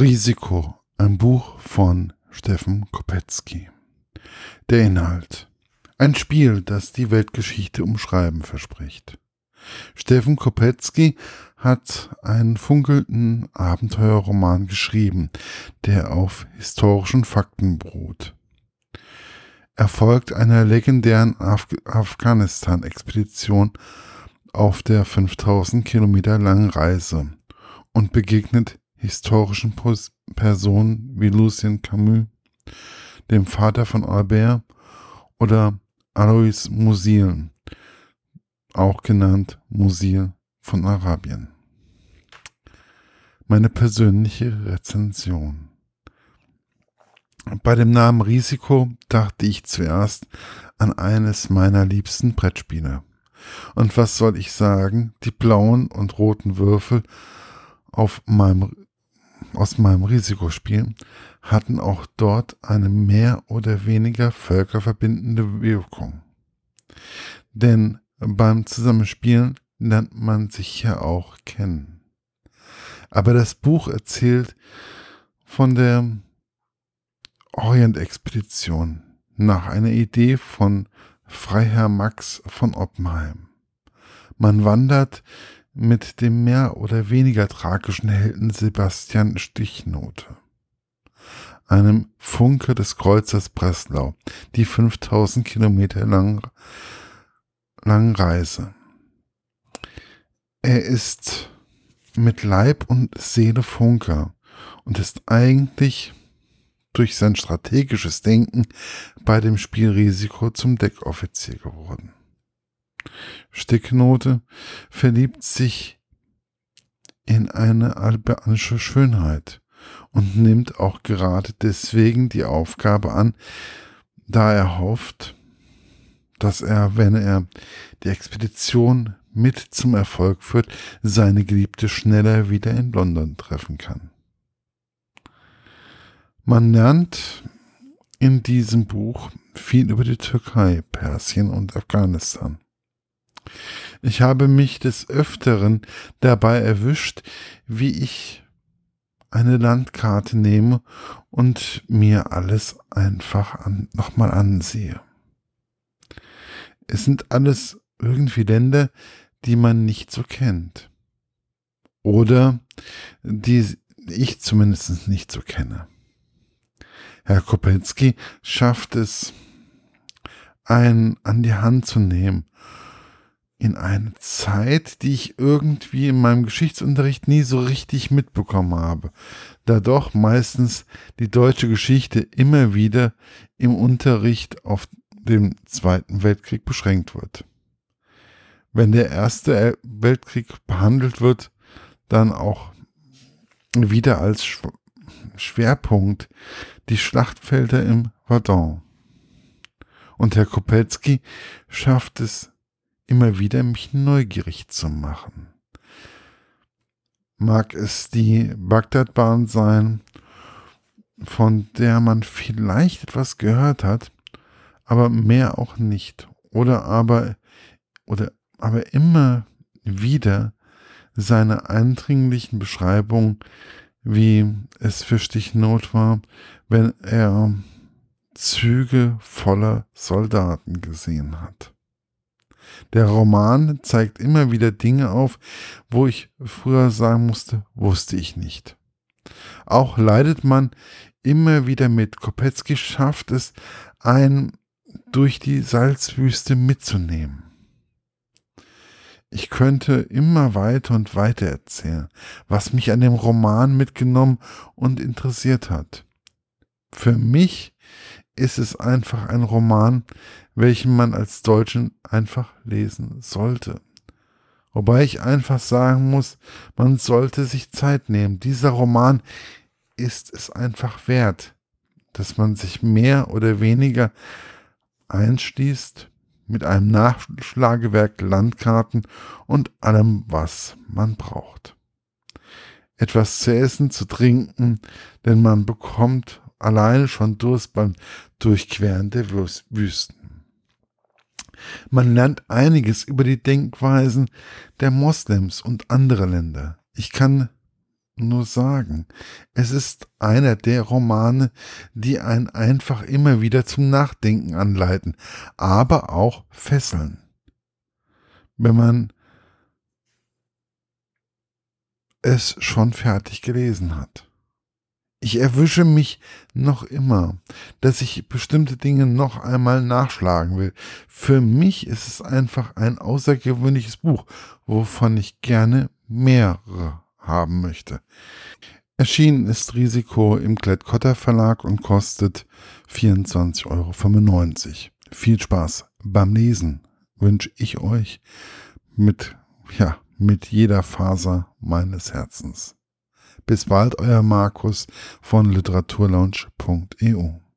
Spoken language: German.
Risiko, ein Buch von Steffen Kopetzky. Der Inhalt. Ein Spiel, das die Weltgeschichte umschreiben verspricht. Steffen Kopetzky hat einen funkelnden Abenteuerroman geschrieben, der auf historischen Fakten beruht. Er folgt einer legendären Af Afghanistan-Expedition auf der 5000 Kilometer langen Reise und begegnet historischen Personen wie Lucien Camus, dem Vater von Albert, oder Alois Musil, auch genannt Musil von Arabien. Meine persönliche Rezension. Bei dem Namen Risiko dachte ich zuerst an eines meiner liebsten Brettspiele. Und was soll ich sagen, die blauen und roten Würfel auf meinem aus meinem Risikospiel hatten auch dort eine mehr oder weniger völkerverbindende Wirkung. Denn beim Zusammenspielen lernt man sich ja auch kennen. Aber das Buch erzählt von der Orientexpedition nach einer Idee von Freiherr Max von Oppenheim. Man wandert mit dem mehr oder weniger tragischen Helden Sebastian Stichnote, einem Funke des Kreuzers Breslau, die 5000 Kilometer lang, langen Reise. Er ist mit Leib und Seele Funker und ist eigentlich durch sein strategisches Denken bei dem Spielrisiko zum Deckoffizier geworden. Sticknote verliebt sich in eine albanische Schönheit und nimmt auch gerade deswegen die Aufgabe an, da er hofft, dass er, wenn er die Expedition mit zum Erfolg führt, seine Geliebte schneller wieder in London treffen kann. Man lernt in diesem Buch viel über die Türkei, Persien und Afghanistan. Ich habe mich des Öfteren dabei erwischt, wie ich eine Landkarte nehme und mir alles einfach an, nochmal ansehe. Es sind alles irgendwie Länder, die man nicht so kennt. Oder die ich zumindest nicht so kenne. Herr Kopetzky schafft es, einen an die Hand zu nehmen in eine Zeit, die ich irgendwie in meinem Geschichtsunterricht nie so richtig mitbekommen habe, da doch meistens die deutsche Geschichte immer wieder im Unterricht auf den Zweiten Weltkrieg beschränkt wird. Wenn der Erste Weltkrieg behandelt wird, dann auch wieder als Schwerpunkt die Schlachtfelder im Verdun. Und Herr Kopetzky schafft es immer wieder, mich neugierig zu machen. Mag es die Bagdadbahn sein, von der man vielleicht etwas gehört hat, aber mehr auch nicht. Oder aber, oder aber immer wieder seine eindringlichen Beschreibungen, wie es für Stichnot war, wenn er Züge voller Soldaten gesehen hat. Der Roman zeigt immer wieder Dinge auf, wo ich früher sagen musste, wusste ich nicht. Auch leidet man immer wieder mit. Kopetzky schafft es, einen durch die Salzwüste mitzunehmen. Ich könnte immer weiter und weiter erzählen, was mich an dem Roman mitgenommen und interessiert hat. Für mich ist es einfach ein Roman, welchen man als Deutschen einfach lesen sollte. Wobei ich einfach sagen muss, man sollte sich Zeit nehmen. Dieser Roman ist es einfach wert, dass man sich mehr oder weniger einschließt mit einem Nachschlagewerk Landkarten und allem, was man braucht. Etwas zu essen, zu trinken, denn man bekommt alleine schon Durst beim Durchqueren der Wüsten. Man lernt einiges über die Denkweisen der Moslems und anderer Länder. Ich kann nur sagen. Es ist einer der Romane, die einen einfach immer wieder zum Nachdenken anleiten, aber auch fesseln. Wenn man es schon fertig gelesen hat. Ich erwische mich noch immer, dass ich bestimmte Dinge noch einmal nachschlagen will. Für mich ist es einfach ein außergewöhnliches Buch, wovon ich gerne mehrere haben möchte. Erschienen ist Risiko im Klett-Cotta Verlag und kostet 24,95 Euro. Viel Spaß beim Lesen wünsche ich euch mit, ja, mit jeder Faser meines Herzens. Bis bald, euer Markus von literaturlaunch.eu.